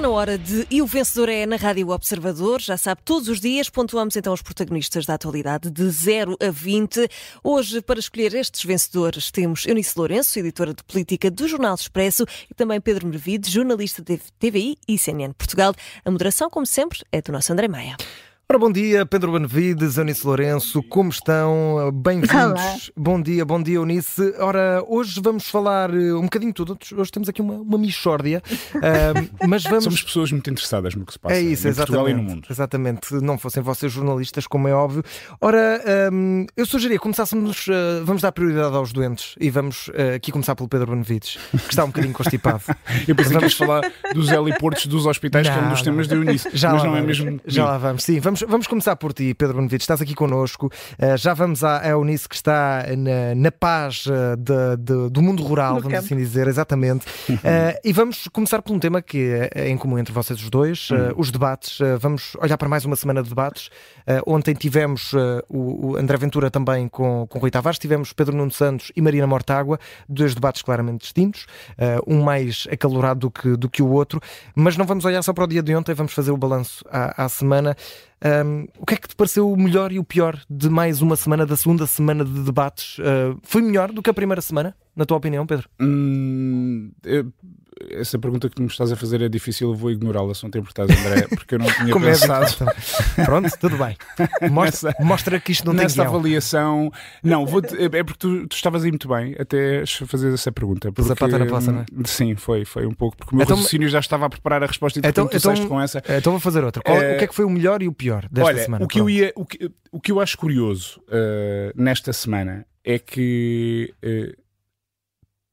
Está na hora de E o Vencedor é na Rádio Observador. Já sabe, todos os dias pontuamos então os protagonistas da atualidade de 0 a 20. Hoje, para escolher estes vencedores, temos Eunice Lourenço, editora de política do Jornal Expresso, e também Pedro Mervide, jornalista de TVI e CNN Portugal. A moderação, como sempre, é do nosso André Maia. Ora, bom dia, Pedro Benevides, Eunice Lourenço, como estão? Bem-vindos. Bom dia, bom dia, Eunice. Ora, hoje vamos falar eh, um bocadinho de tudo. Hoje temos aqui uma, uma mixórdia, uh, mas vamos... Somos pessoas muito interessadas no que se passa é isso, em exatamente, Portugal e no mundo. Exatamente, se não fossem vocês jornalistas, como é óbvio. Ora, um, eu sugeria começássemos, uh, vamos dar prioridade aos doentes e vamos uh, aqui começar pelo Pedro Benevides, que está um bocadinho constipado. eu pensei vamos... que falar dos heliportos dos hospitais, não, que é um dos temas de Eunice, já mas não é mesmo... Já lá vamos, sim, vamos Vamos, vamos começar por ti, Pedro Benevides. Estás aqui connosco. Uh, já vamos à, Eunice, que está na, na paz uh, de, de, do mundo rural, no vamos campo. assim dizer, exatamente. Uh, e vamos começar por um tema que é, é em comum entre vocês os dois: os debates. vamos olhar para mais uma semana de debates. ontem tivemos o, o, André Ventura também com, com Rui Tavares, tivemos Pedro Nuno Santos e Marina Mortágua, dois debates claramente distintos, um mais acalorado do que, do que o outro. Mas não vamos olhar só para o dia de ontem, vamos fazer o balanço à, à semana. Um, o que é que te pareceu o melhor e o pior de mais uma semana, da segunda semana de debates? Uh, foi melhor do que a primeira semana, na tua opinião, Pedro? Hum, eu essa pergunta que me estás a fazer é difícil, eu vou ignorá-la se não te importares, André, porque eu não tinha Como é pensado. É Pronto, tudo bem. Mostra, nessa, mostra que isto não tem Nessa avaliação, não, vou é porque tu, tu, estavas aí muito bem até fazer essa pergunta. Porque, Zapata na poça, não é? Sim, foi, foi um pouco, porque o meu então, raciocínio já estava a preparar a resposta e então, tu então, com essa. Então vou fazer outra. Qual, é, o que é que foi o melhor e o pior desta olha, semana? O que, eu ia, o, que, o que eu acho curioso uh, nesta semana é que. Uh,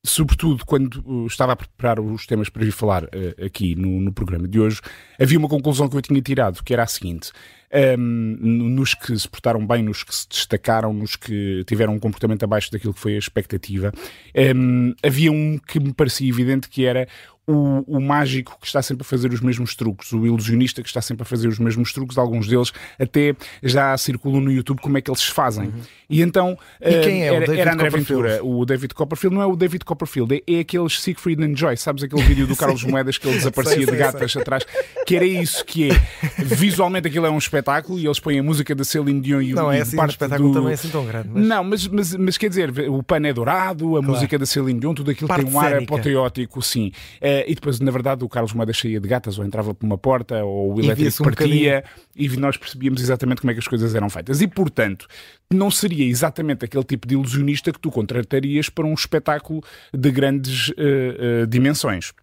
sobretudo quando uh, estava a preparar os temas para vir falar uh, aqui no, no, programa de hoje, havia uma conclusão que eu tinha tirado, que era a seguinte: um, nos que se portaram bem, nos que se destacaram, nos que tiveram um comportamento abaixo daquilo que foi a expectativa, um, havia um que me parecia evidente que era o, o, mágico que está sempre a fazer os mesmos truques, o ilusionista que está sempre a fazer os mesmos truques, alguns deles até já circulam no YouTube como é que eles se fazem. Uhum. E então e quem é? era, era André Ventura, o David Copperfield não é o David Copperfield, é, é aqueles Siegfried and Joy, sabes aquele vídeo do Carlos Moedas que ele desaparecia sei, de gatas sei. atrás, que era isso que é. Visualmente aquilo é um espetáculo e eles põem a música da Celine Dion e não o é assim, parte um espetáculo do... também é assim tão grande. Mas... Não, mas, mas, mas quer dizer, o pano é dourado, a claro. música da Celine Dion, tudo aquilo parte tem um ar cénica. apoteótico, sim. Uh, e depois, na verdade, o Carlos Moedas saía de gatas ou entrava por uma porta ou o elétrico partia um e nós percebíamos exatamente como é que as coisas eram feitas. E, portanto, não seria exatamente aquele tipo de ilusionista que tu contratarias para um espetáculo de grandes uh, uh, dimensões.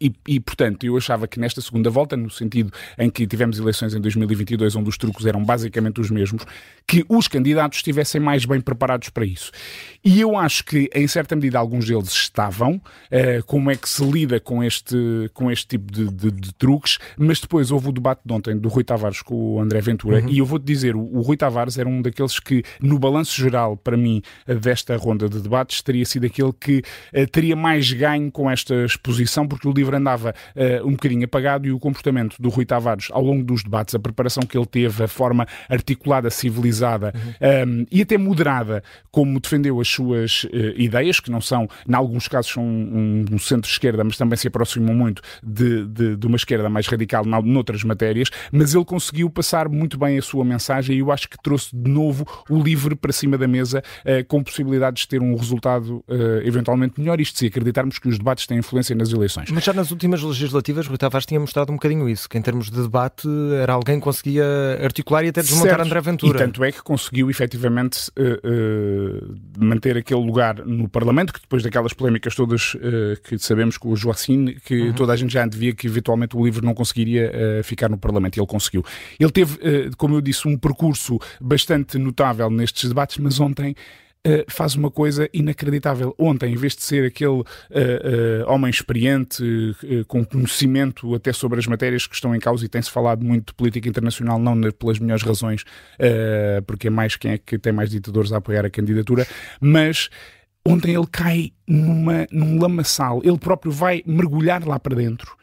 E, e, portanto, eu achava que nesta segunda volta, no sentido em que tivemos eleições em 2022, onde os truques eram basicamente os mesmos, que os candidatos estivessem mais bem preparados para isso. E eu acho que, em certa medida, alguns deles estavam. Uh, como é que se lida com este, com este tipo de, de, de, truques? Mas depois houve o debate de ontem do Rui Tavares com o André Ventura, uhum. e eu vou-te dizer: o, o, Rui Tavares era um daqueles que, no balanço geral, para mim, desta ronda de debates, teria sido aquele que uh, teria mais ganho com esta exposição, porque o livro andava uh, um bocadinho apagado e o comportamento do Rui Tavares ao longo dos debates, a preparação que ele teve, a forma articulada, civilizada uhum. um, e até moderada, como defendeu as suas uh, ideias, que não são, em alguns casos, são um, um centro-esquerda, mas também se aproximam muito de, de, de uma esquerda mais radical noutras matérias, mas ele conseguiu passar muito bem a sua mensagem e eu acho que trouxe de novo o livre para cima da mesa, uh, com possibilidades de ter um resultado eventualmente melhor, isto se acreditarmos que os debates têm influência nas eleições. Mas já nas últimas legislativas, Rui Tavares tinha mostrado um bocadinho isso, que em termos de debate era alguém que conseguia articular e até desmontar certo. André Ventura. E tanto é que conseguiu efetivamente uh, uh, manter aquele lugar no Parlamento, que depois daquelas polémicas todas uh, que sabemos com o Joacine, que uhum. toda a gente já antevia que eventualmente o livro não conseguiria ficar no Parlamento, e ele conseguiu. Ele teve, como eu disse, um percurso bastante notável nestes debates, mas ontem Uh, faz uma coisa inacreditável. Ontem, em vez de ser aquele uh, uh, homem experiente, com conhecimento até sobre as matérias que estão em causa, e tem-se falado muito de política internacional, não pelas melhores razões, porque é mais quem é que tem mais ditadores a apoiar a candidatura, mas ontem ele cai numa, num lamaçal, ele próprio vai mergulhar lá para dentro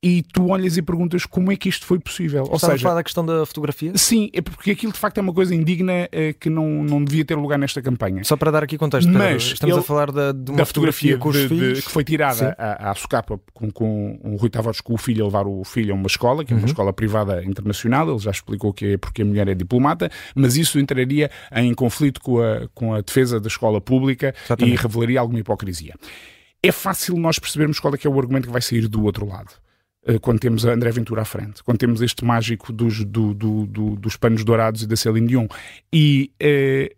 e tu olhas e perguntas como é que isto foi possível. Ou seja, a falar da questão da fotografia? Sim, é porque aquilo de facto é uma coisa indigna eh, que não, não devia ter lugar nesta campanha. Só para dar aqui contexto, Mas estamos ele, a falar da, de uma da fotografia, fotografia de, de, que foi tirada à, à socapa com, com o Rui Tavares com o filho a levar o filho a uma escola, que é uma uhum. escola privada internacional. Ele já explicou que é porque a mulher é diplomata, mas isso entraria em conflito com a, com a defesa da escola pública Exatamente. e revelaria alguma hipocrisia. É fácil nós percebermos qual é que é o argumento que vai sair do outro lado. Eh, quando temos a André Ventura à frente, quando temos este mágico dos, do, do, do, dos panos dourados e da Celine Dion. E eh,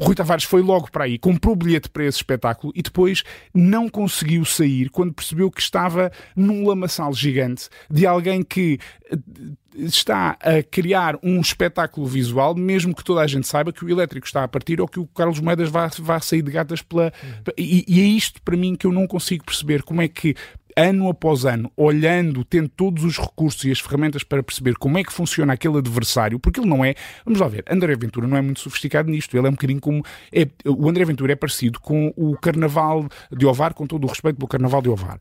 Rui Tavares foi logo para aí, comprou o bilhete para esse espetáculo e depois não conseguiu sair quando percebeu que estava num lamaçal gigante de alguém que eh, está a criar um espetáculo visual, mesmo que toda a gente saiba que o elétrico está a partir ou que o Carlos Moedas vai, sair de gatas pela. E, e é isto para mim que eu não consigo perceber como é que ano após ano, olhando, tendo todos os recursos e as ferramentas para perceber como é que funciona aquele adversário, porque ele não é, vamos lá ver, André Ventura não é muito sofisticado nisto, ele é um bocadinho como, é, o André Ventura é parecido com o Carnaval de Ovar, com todo o respeito pelo Carnaval de Ovar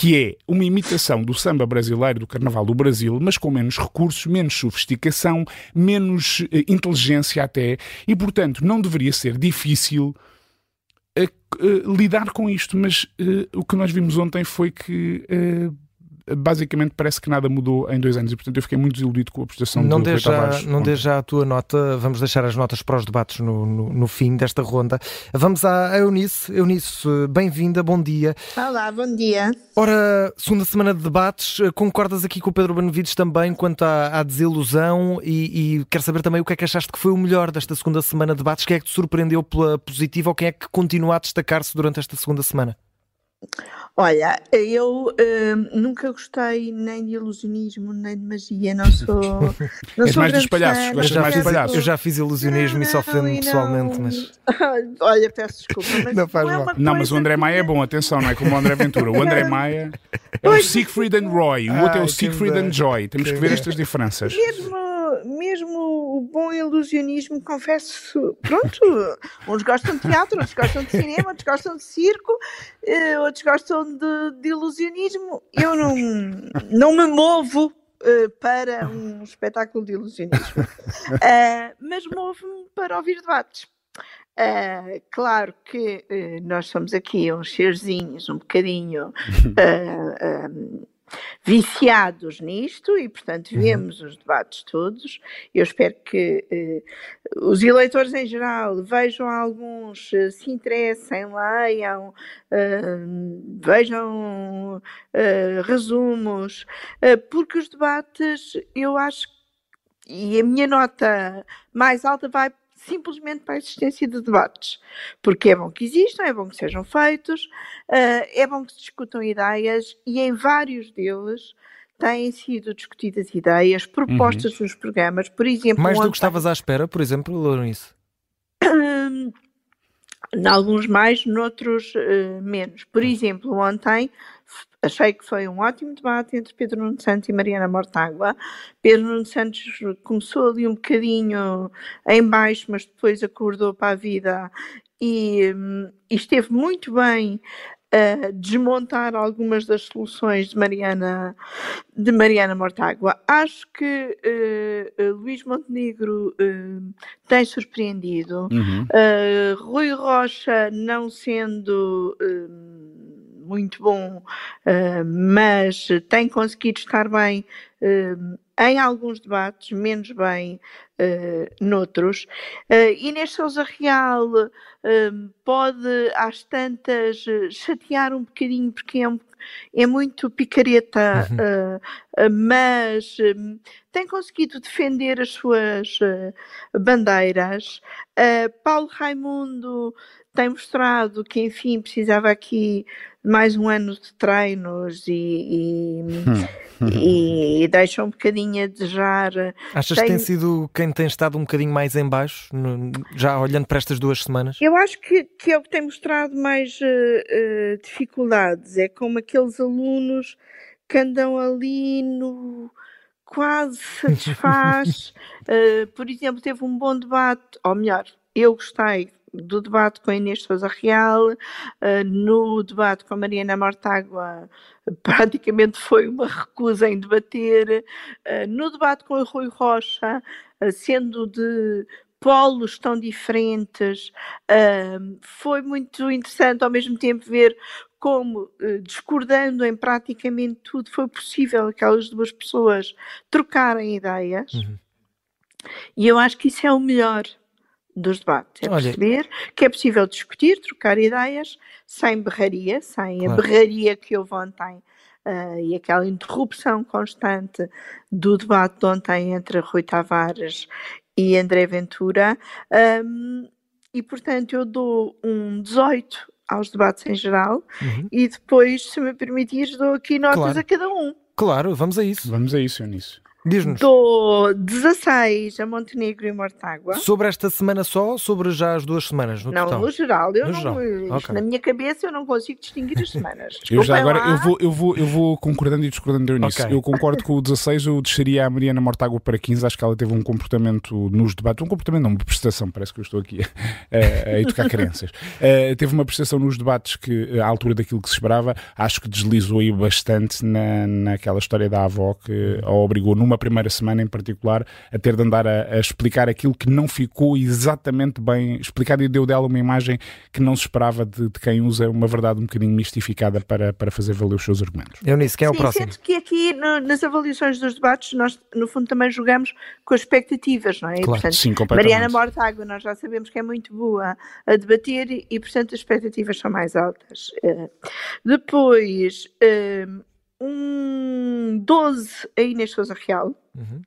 que é uma imitação do samba brasileiro, do carnaval do Brasil, mas com menos recursos, menos sofisticação, menos eh, inteligência até, e portanto não deveria ser difícil lidar com isto, mas uh, o que nós vimos ontem foi que uh, basicamente parece que nada mudou em dois anos e portanto eu fiquei muito desiludido com a prestação não do dê já, Não dê já a tua nota, vamos deixar as notas para os debates no, no, no fim desta ronda. Vamos à Eunice. Eunice, bem-vinda, bom dia. Olá, bom dia. Ora, segunda semana de debates, concordas aqui com o Pedro Benevides também quanto à, à desilusão e, e quero saber também o que é que achaste que foi o melhor desta segunda semana de debates, quem é que te surpreendeu pela positiva ou quem é que continua a destacar-se durante esta segunda semana? Olha, eu uh, nunca gostei nem de ilusionismo, nem de magia, não sou. Não És sou mais dos palhaços, gostas mais dos palhaços. Eu já fiz ilusionismo não, e sofrendo pessoalmente, mas. Olha, peço desculpa, mas. Não faz não mal. É não, mas o André Maia é bom, atenção, não é como o André Ventura. O André Maia é o Siegfried and Roy, o outro é o Siegfried and Joy. Temos que ver estas diferenças. Mesmo mesmo o bom ilusionismo, confesso, pronto, uns gostam de teatro, outros gostam de cinema, outros gostam de circo, eh, outros gostam de, de ilusionismo. Eu não, não me movo uh, para um espetáculo de ilusionismo, uh, mas movo-me para ouvir debates. Uh, claro que uh, nós somos aqui uns serzinhos um bocadinho uh, viciados nisto e, portanto, uhum. vemos uhum. os debates todos. Eu espero que eh, os eleitores em geral vejam alguns, eh, se interessem, leiam, eh, vejam eh, resumos, eh, porque os debates, eu acho, e a minha nota mais alta vai simplesmente para a existência de debates. Porque é bom que existam, é bom que sejam feitos, uh, é bom que se discutam ideias e em vários deles têm sido discutidas ideias, propostas uhum. nos programas, por exemplo... Mais do que estavas à espera, por exemplo, Lourenço? Em alguns mais, noutros uh, menos. Por exemplo, ontem achei que foi um ótimo debate entre Pedro Nuno Santos e Mariana Mortágua. Pedro Nuno Santos começou ali um bocadinho em baixo, mas depois acordou para a vida e, e esteve muito bem a desmontar algumas das soluções de Mariana, de Mariana Mortágua. Acho que uh, Luís Montenegro uh, tem surpreendido. Uhum. Uh, Rui Rocha, não sendo muito bom, mas tem conseguido estar bem em alguns debates, menos bem uh, noutros. Uh, Inês Souza Real uh, pode, às tantas, chatear um bocadinho, porque é, um, é muito picareta, uh, mas tem conseguido defender as suas bandeiras. Paulo Raimundo tem mostrado que, enfim, precisava aqui mais um ano de treinos e, e, hum. e, e deixa um bocadinho a desejar. Achas tem... que tem sido quem tem estado um bocadinho mais em baixo, já olhando para estas duas semanas? Eu acho que, que é o que tem mostrado mais uh, uh, dificuldades, é como aqueles alunos que andam ali no quase satisfaz. uh, por exemplo, teve um bom debate, ou melhor, eu gostei do debate com a Inês Souza Real, uh, no debate com a Mariana Mortágua, praticamente foi uma recusa em debater, uh, no debate com o Rui Rocha, uh, sendo de polos tão diferentes, foi muito interessante ao mesmo tempo ver como, discordando em praticamente tudo, foi possível aquelas duas pessoas trocarem ideias. Uhum. E eu acho que isso é o melhor dos debates. É Olha, perceber que é possível discutir, trocar ideias, sem berraria, sem claro. a berraria que houve ontem uh, e aquela interrupção constante do debate de ontem entre Rui Tavares e André Ventura. Um, e, portanto, eu dou um 18 aos debates em geral uhum. e depois, se me permitires, dou aqui notas claro. a cada um. Claro, vamos a isso. Vamos a isso, Eunice. Diz-nos. Do 16 a Montenegro e Mortágua. Sobre esta semana só ou sobre já as duas semanas? No não, total? no geral. Eu no não, geral. Okay. Na minha cabeça eu não consigo distinguir as semanas. eu já agora eu vou, eu, vou, eu vou concordando e discordando nisso. Okay. Eu concordo com o 16, eu deixaria a Mariana Mortágua para 15. Acho que ela teve um comportamento nos debates, um comportamento, não, uma prestação, parece que eu estou aqui a, a educar crianças. Uh, teve uma prestação nos debates que, à altura daquilo que se esperava, acho que deslizou aí bastante na, naquela história da avó que a obrigou numa numa primeira semana em particular, a ter de andar a, a explicar aquilo que não ficou exatamente bem explicado e deu dela uma imagem que não se esperava de, de quem usa uma verdade um bocadinho mistificada para, para fazer valer os seus argumentos. Eu nisso, quem é o Sim, próximo? que aqui no, nas avaliações dos debates nós no fundo também jogamos com as expectativas, não é? Claro, portanto, sim, Mariana Mortágua nós já sabemos que é muito boa a debater e, e portanto as expectativas são mais altas. Uh, depois uh, um 12 a Inês Souza Real, uhum.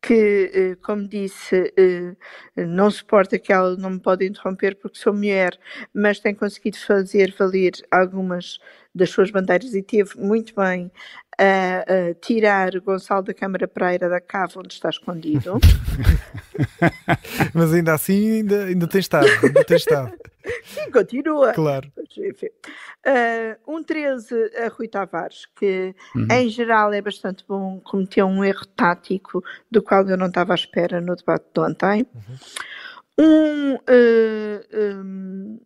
que, eh, como disse, eh, não suporta que ela não me pode interromper porque sou mulher, mas tem conseguido fazer valer algumas das suas bandeiras e teve muito bem a, a tirar Gonçalo da Câmara Pereira da cava onde está escondido. mas ainda assim ainda, ainda tem estado, ainda tem estado. Sim, continua. Claro. Uh, um 13 a Rui Tavares, que uhum. em geral é bastante bom, cometeu um erro tático do qual eu não estava à espera no debate de ontem. Uhum. Um, uh, um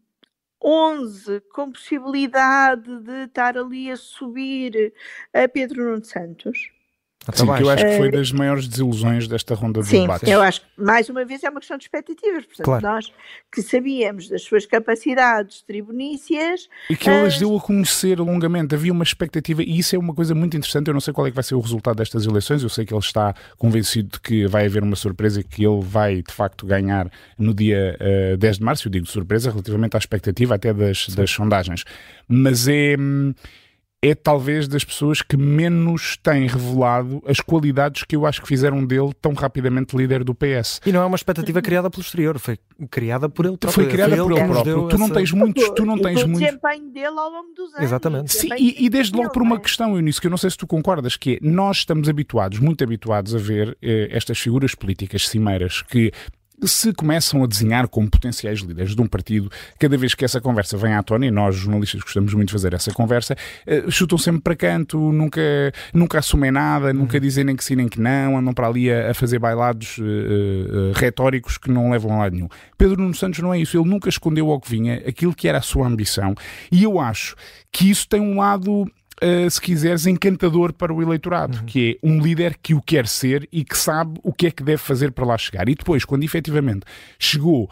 11 com possibilidade de estar ali a subir a Pedro Nuno Santos. Sim, que eu acho que foi das maiores desilusões desta ronda de Sim, debates. eu acho que, mais uma vez, é uma questão de expectativas. Portanto, claro. nós que sabíamos das suas capacidades tribunícias... E que ela as uh... deu a conhecer longamente. Havia uma expectativa, e isso é uma coisa muito interessante. Eu não sei qual é que vai ser o resultado destas eleições. Eu sei que ele está convencido de que vai haver uma surpresa e que ele vai, de facto, ganhar no dia uh, eh, 10 de março. Eu digo surpresa relativamente à expectativa até das, das sondagens. Mas é... Hum, é talvez das pessoas que menos têm revelado as qualidades que eu acho que fizeram dele tão rapidamente líder do PS. E não é uma expectativa criada pelo exterior, foi criada por ele próprio. Foi criada foi por ele, ele próprio. Tu não tens muitos, tu não tens muitos. O desempenho dele ao longo dos anos. Exatamente. Sim, e, e desde logo por uma é? questão, Eunice, que eu não sei se tu concordas, que é, nós estamos habituados, muito habituados a ver eh, estas figuras políticas cimeiras que se começam a desenhar como potenciais líderes de um partido, cada vez que essa conversa vem à tona, e nós jornalistas gostamos muito de fazer essa conversa, uh, chutam sempre para canto, nunca, nunca assumem nada, nunca uhum. dizem nem que sim nem que não, andam para ali a, a fazer bailados uh, uh, retóricos que não levam a lado nenhum. Pedro Nuno Santos não é isso, ele nunca escondeu ao que vinha aquilo que era a sua ambição, e eu acho que isso tem um lado uh, se quiseres, encantador para o eleitorado, uhum. que é um líder que o quer ser e que sabe o que é que deve fazer para lá chegar. E depois, quando efetivamente chegou uh,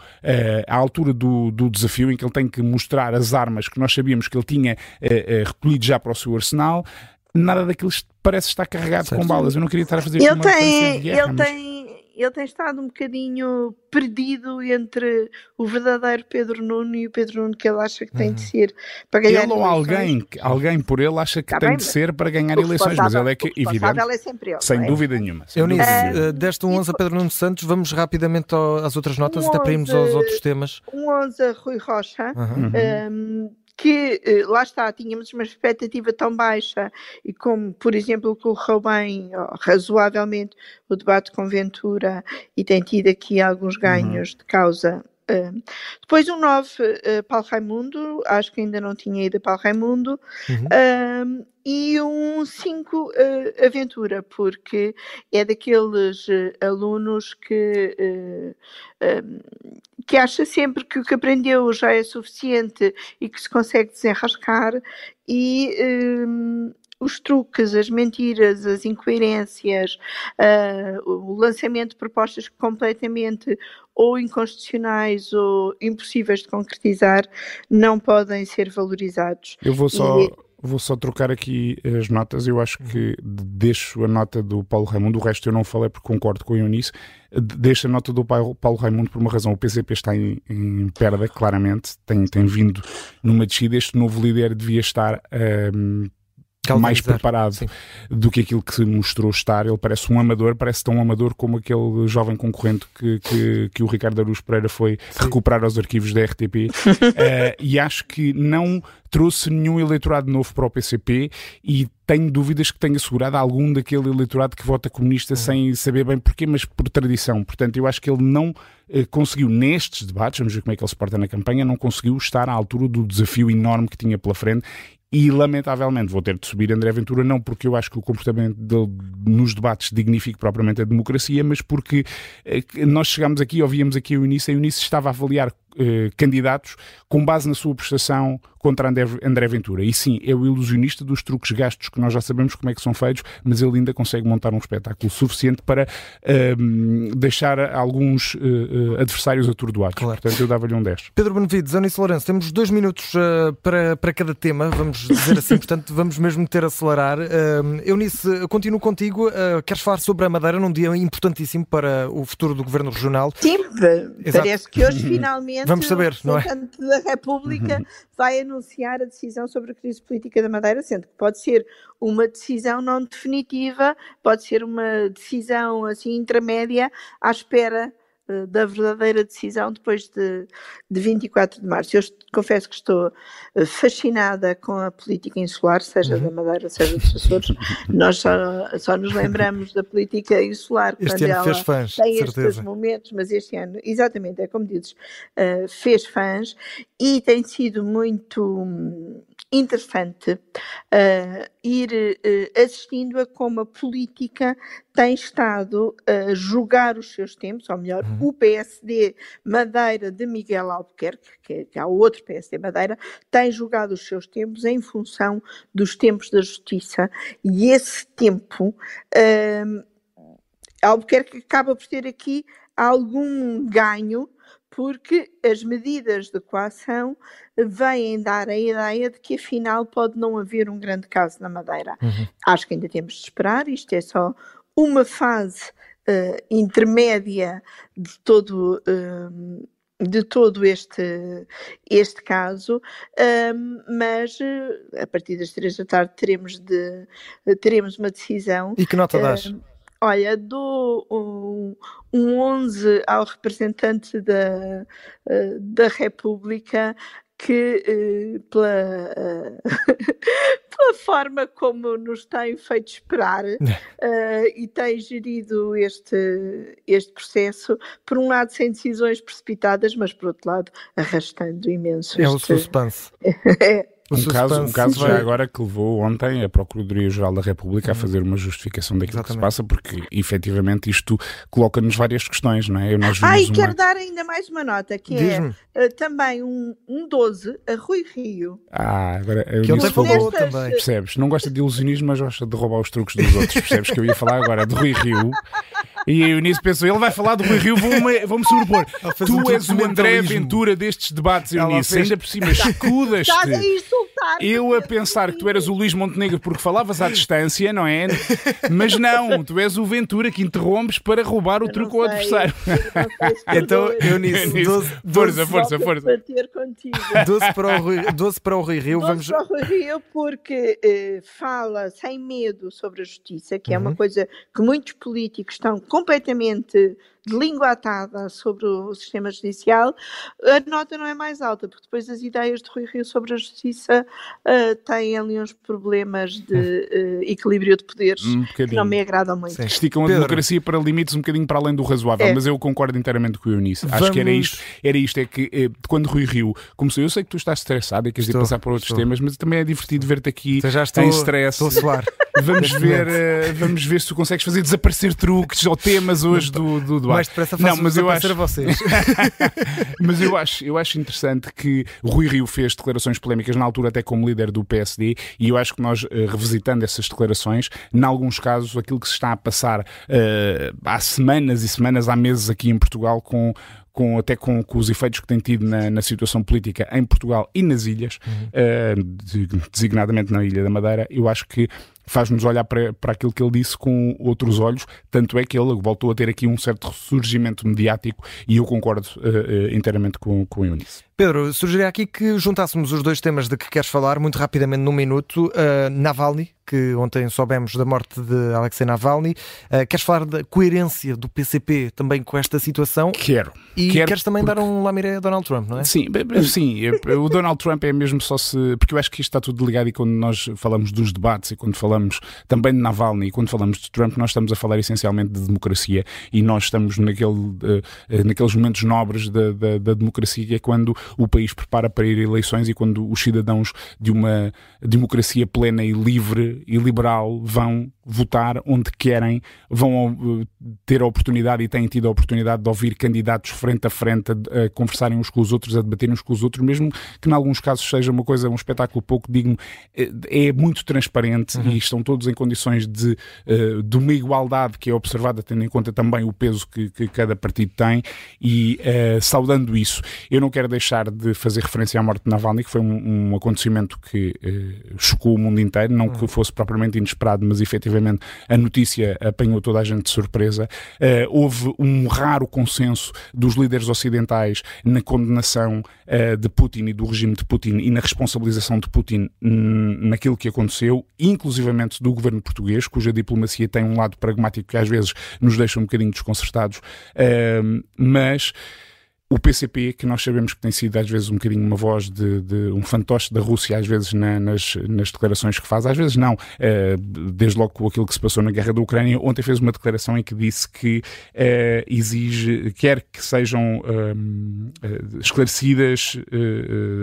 à altura do, do desafio em que ele tem que mostrar as armas que nós sabíamos que ele tinha uh, recolhido já para o seu arsenal, nada daquilo parece estar carregado certo. com balas. Eu não queria estar a fazer ele uma tem, de guerra, ele mas... tem ele tem estado um bocadinho perdido entre o verdadeiro Pedro Nuno e o Pedro Nuno que ele acha que tem de uhum. ser para ganhar ele eleições. ou alguém, alguém por ele acha que tá tem bem, de ser para ganhar eleições, mas ele é que, evidente, é sempre ele, sem é? dúvida nenhuma. Eunice, uh, deste um 11 a Pedro Nuno Santos, vamos rapidamente às outras notas, um até para irmos aos outros temas. Um 11 a Rui Rocha. Uhum. Um, que eh, lá está, tínhamos uma expectativa tão baixa e como, por exemplo, correu bem, razoavelmente, o debate com Ventura e tem tido aqui alguns uhum. ganhos uhum. de causa Uh, depois um 9, uh, Paulo Raimundo, acho que ainda não tinha ido a Paulo Raimundo, uhum. uh, e um 5, Aventura, porque é daqueles alunos que, que acha sempre que o que aprendeu já é suficiente e que se consegue desenrascar e os truques, as mentiras, as incoerências, uh, o lançamento de propostas completamente ou inconstitucionais ou impossíveis de concretizar não podem ser valorizados. Eu vou só. E... Vou só trocar aqui as notas. Eu acho que deixo a nota do Paulo Raimundo, o resto eu não falei porque concordo com o Eunice. Deixo a nota do Paulo Raimundo por uma razão. O PCP está em, em perda, claramente, tem, tem vindo numa descida. Este novo líder devia estar um, mais preparado Sim. do que aquilo que se mostrou estar. Ele parece um amador, parece tão amador como aquele jovem concorrente que, que, que o Ricardo Aruz Pereira foi Sim. recuperar aos arquivos da RTP. uh, eh, e acho que não trouxe nenhum eleitorado novo para o PCP e tenho dúvidas que tenha segurado algum daquele eleitorado que vota comunista uhum. sem saber bem porquê, mas por tradição. Portanto, eu acho que ele não eh, conseguiu, nestes debates, vamos ver como é que ele se porta na campanha, não conseguiu estar à altura do desafio enorme que tinha pela frente e lamentavelmente vou ter de subir André Ventura, não porque eu acho que o comportamento dele nos debates dignifique propriamente a democracia, mas porque eh, nós chegámos aqui, ouvíamos aqui o Eunice, e o Eunice estava a avaliar eh, candidatos com base na sua prestação contra André, André Ventura. E sim, é o ilusionista dos truques gastos que nós já sabemos como é que são feitos, mas ele ainda consegue montar um espetáculo suficiente para uh, deixar alguns uh, adversários atordoados. Claro. Portanto, eu dava-lhe um 10. Pedro Benevides, Eunice Lourenço, temos dois minutos uh, para, para cada tema, vamos dizer assim, portanto, vamos mesmo ter a acelerar. Uh, Eunice, continuo contigo. Uh, queres falar sobre a Madeira num dia importantíssimo para o futuro do Governo Regional? Sim, parece que hoje finalmente Vamos saber, não é? O da República uhum. vai anunciar a decisão sobre a crise política da Madeira, sendo que pode ser uma decisão não definitiva, pode ser uma decisão assim intermédia à espera da verdadeira decisão depois de, de 24 de março. Eu confesso que estou eh, fascinada com a política insular, seja uhum. da Madeira, seja dos Açores. Nós só, só nos lembramos da política insular este quando ela fãs, tem certeza. estes momentos, mas este ano, exatamente, é como dizes, uh, fez fãs e tem sido muito interessante uh, ir uh, assistindo a como a política tem estado a julgar os seus tempos, ou melhor, uhum. o PSD Madeira de Miguel Albuquerque, que, que há outro PSD Madeira, tem julgado os seus tempos em função dos tempos da justiça e esse tempo uh, Albuquerque acaba por ter aqui algum ganho porque as medidas de coação vêm dar a ideia de que afinal pode não haver um grande caso na Madeira. Uhum. Acho que ainda temos de esperar, isto é só uma fase uh, intermédia de todo. Uh, de todo este, este caso, um, mas uh, a partir das três da tarde teremos, de, teremos uma decisão. E que nota dás? Olha, dou um, um 11 ao representante da, eh, da República que eh, pela, uh, pela forma como nos tem feito esperar uh, e tem gerido este, este processo, por um lado sem decisões precipitadas, mas por outro lado arrastando imenso. É este... o suspense. é, um caso, um caso já agora que levou ontem a Procuradoria-Geral da República a uhum. fazer uma justificação daquilo Exatamente. que se passa, porque efetivamente isto coloca-nos várias questões, não é? Nós ah, e uma... quero dar ainda mais uma nota, que é uh, também um, um 12 a Rui Rio. Ah, agora eu que ele falou também. Percebes? Não gosta de ilusionismo, mas gosta de roubar os truques dos outros. Percebes que eu ia falar agora de Rui Rio e a Eunice pensou, ele vai falar do Rui Rio, vou-me vou sobrepor. Tu um és o André Ventura destes debates, Eunice. Fez... Ainda por cima, escudas-te. Eu a pensar que tu eras o Luís Montenegro porque falavas à distância, não é? Mas não, tu és o Ventura que interrompes para roubar o truque ao adversário. então, Eunice, 12, força, força, força. 12 para o Rui, 12 para o Rui Rio. 12 vamos... para o Rui Rio porque eh, fala sem medo sobre a justiça, que é uma uhum. coisa que muitos políticos estão completamente de língua atada sobre o sistema judicial, a nota não é mais alta, porque depois as ideias de Rui Rio sobre a justiça uh, têm ali uns problemas de uh, equilíbrio de poderes um que não me agradam muito. Sim. Esticam a democracia para limites um bocadinho para além do razoável, é. mas eu concordo inteiramente com o Eunice. Vamos... Acho que era isto, era isto, é que eh, quando Rui Rio começou, eu sei que tu estás estressado e queres estou, ir passar por outros estou. temas, mas também é divertido ver-te aqui então já estou, em stress. Estou a suar. Vamos ver, uh, vamos ver se tu consegues fazer desaparecer truques ou temas hoje do, do Duarte. Mais depressa não, mas eu acho... a vocês. mas eu acho, eu acho interessante que Rui Rio fez declarações polémicas na altura até como líder do PSD e eu acho que nós, uh, revisitando essas declarações, em alguns casos aquilo que se está a passar uh, há semanas e semanas, há meses aqui em Portugal com com, até com, com, os efeitos que tem tido na, na, situação política em Portugal e nas ilhas, uhum. uh, designadamente na Ilha da Madeira, eu acho que faz-nos olhar para, para aquilo que ele disse com outros olhos, tanto é que ele voltou a ter aqui um certo ressurgimento mediático e eu concordo uh, uh, inteiramente com, com o Eunice. Pedro, sugeria aqui que juntássemos os dois temas de que queres falar muito rapidamente num minuto. Uh, Navalny, que ontem soubemos da morte de Alexei Navalny. Uh, queres falar da coerência do PCP também com esta situação? Quero. E Quero queres também porque... dar um lamiré a Donald Trump, não é? Sim, sim. o Donald Trump é mesmo só se. Porque eu acho que isto está tudo ligado e quando nós falamos dos debates e quando falamos também de Navalny e quando falamos de Trump, nós estamos a falar essencialmente de democracia e nós estamos naquele, uh, naqueles momentos nobres da, da, da democracia, que é quando o país prepara para ir a eleições e quando os cidadãos de uma democracia plena e livre e liberal vão votar onde querem, vão eh, ter a oportunidade e têm tido a oportunidade de ouvir candidatos frente a frente a, a conversarem uns com os outros, a debaterem uns com os outros, mesmo que em alguns casos seja uma coisa, um espetáculo pouco digno, é, é muito transparente uhum. e estão todos em condições de, uh, de uma igualdade que é observada tendo em conta também o peso que, que cada partido tem e uh, saudando isso, eu não quero deixar de fazer referência à morte de Navalny, que foi um, um acontecimento que uh, chocou o mundo inteiro, não que fosse propriamente inesperado, mas efetivamente a notícia apanhou toda a gente de surpresa. Houve um raro consenso dos líderes ocidentais na condenação de Putin e do regime de Putin e na responsabilização de Putin naquilo que aconteceu, do governo português, cuja diplomacia tem um lado pragmático que às vezes nos deixa um bocadinho desconcertados, mas o PCP, que nós sabemos que tem sido às vezes um bocadinho uma voz de, de um fantoche da Rússia, às vezes na, nas, nas declarações que faz, às vezes não, uh, desde logo com aquilo que se passou na guerra da Ucrânia, ontem fez uma declaração em que disse que uh, exige, quer que sejam uh, esclarecidas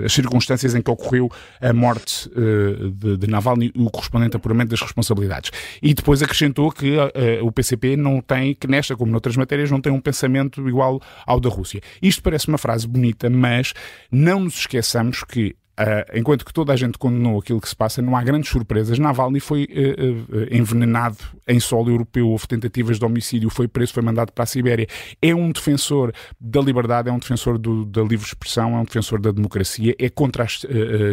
as circunstâncias em que ocorreu a morte de, de, Navalny e o correspondente apuramento das responsabilidades. E depois acrescentou que o PCP não tem, que nesta como noutras matérias, não tem um pensamento igual ao da Rússia. Isto isto parece uma frase bonita, mas não nos esqueçamos que Uh, enquanto que toda a gente condenou aquilo que se passa, não há grandes surpresas. Navalny foi uh, uh, envenenado em solo europeu, houve tentativas de homicídio, foi preso, foi mandado para a Sibéria. É um defensor da liberdade, é um defensor do, da livre expressão, é um defensor da democracia, é contra as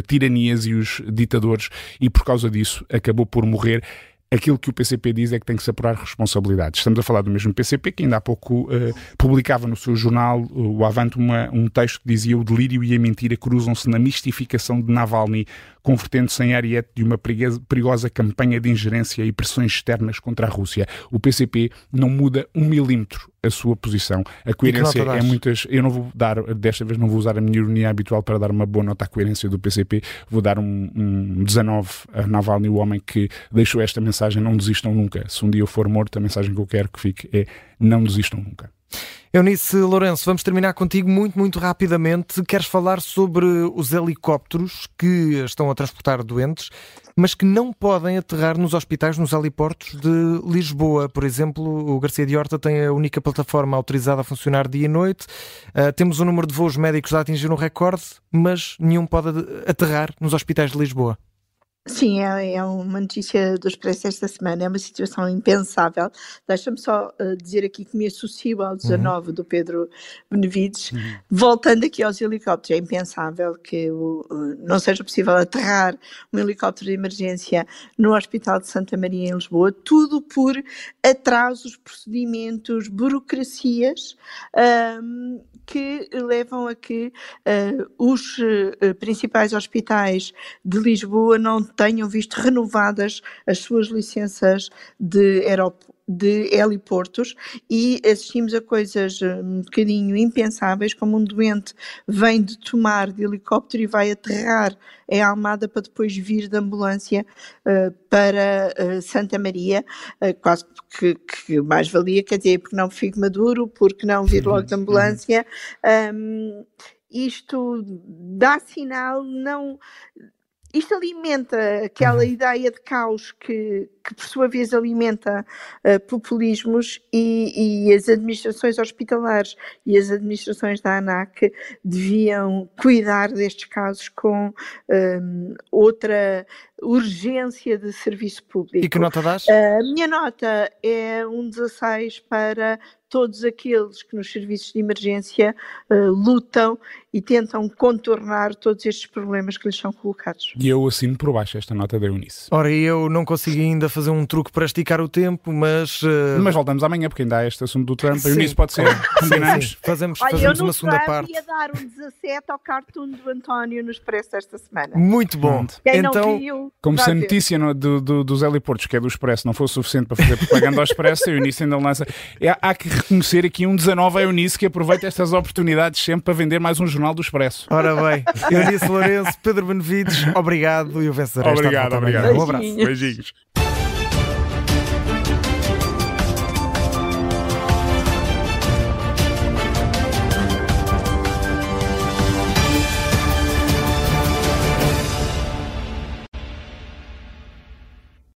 tiranias e os ditadores e por causa disso acabou por morrer aquilo que o PCP diz é que tem que se apurar responsabilidades. Estamos a falar do mesmo PCP que ainda há pouco uh, publicava no seu jornal, o Avante, uma, um texto que dizia o delírio e a mentira cruzam-se na mistificação de Navalny convertendo-se em ariete de uma perigosa campanha de ingerência e pressões externas contra a Rússia. O PCP não muda um milímetro a sua posição. A coerência é muitas. Eu não vou dar, desta vez não vou usar a minha ironia habitual para dar uma boa nota à coerência do PCP. Vou dar um, um 19 a Navalny, o homem que deixou esta mensagem: não desistam nunca. Se um dia eu for morto, a mensagem que eu quero que fique é: não desistam nunca. Eunice Lourenço, vamos terminar contigo muito, muito rapidamente. Queres falar sobre os helicópteros que estão a transportar doentes, mas que não podem aterrar nos hospitais, nos heliportos de Lisboa. Por exemplo, o Garcia de Horta tem a única plataforma autorizada a funcionar dia e noite. Uh, temos um número de voos médicos a atingir um recorde, mas nenhum pode aterrar nos hospitais de Lisboa. Sim, é, é, uma notícia do Expresso esta semana, é uma situação impensável. Deixa-me só uh, dizer aqui que me associo ao 19 uhum. do Pedro Benevides. Uhum. Voltando aqui aos helicópteros, é impensável que uh, não seja possível aterrar um helicóptero de emergência no Hospital de Santa Maria em Lisboa, tudo por atrasos, procedimentos, burocracias. Um, que levam a que uh, os principais hospitais de Lisboa não tenham visto renovadas as suas licenças de aeroporto de heliportos e assistimos a coisas eh, um bocadinho impensáveis, como um doente vem de tomar de helicóptero e vai aterrar em Almada para depois vir de ambulância uh, para uh, Santa Maria, uh, quase que, que, mais valia, quer dizer, porque não fico maduro, porque não vir logo de uhum, ambulância. Um, isto dá sinal, não isto alimenta aquela uhum. ideia de caos que, que, por sua vez, alimenta uh, populismos e, e, as administrações hospitalares e as administrações da ANAC deviam cuidar destes casos com um, outra urgência de serviço público. E que nota dás? A minha nota é um 16 para todos aqueles que nos serviços de emergência uh, lutam e tentam contornar todos estes problemas que lhes são colocados. E eu assino por baixo esta nota da Eunice. Ora, eu não consegui ainda fazer um truque para esticar o tempo, mas. Uh... Mas voltamos amanhã, porque ainda há este assunto do Trump. A Eunice pode ser. Combinamos? Sim, sim. Fazemos, Olha, fazemos uma segunda parte. Eu ia dar um 17 ao cartoon do António no Expresso esta semana. Muito bom. Quem então, viu, como se a notícia no, do, do, dos heliportos, que é do Expresso, não fosse suficiente para fazer propaganda ao Expresso, a Eunice ainda lança. É, há que reconhecer aqui um 19 a Eunice que aproveita estas oportunidades sempre para vender mais um jornal do Expresso. Ora bem, Eunice Lourenço, Pedro Benevides, obrigado e o vencedor. Obrigado, obrigado. Um abraço. Beijinhos.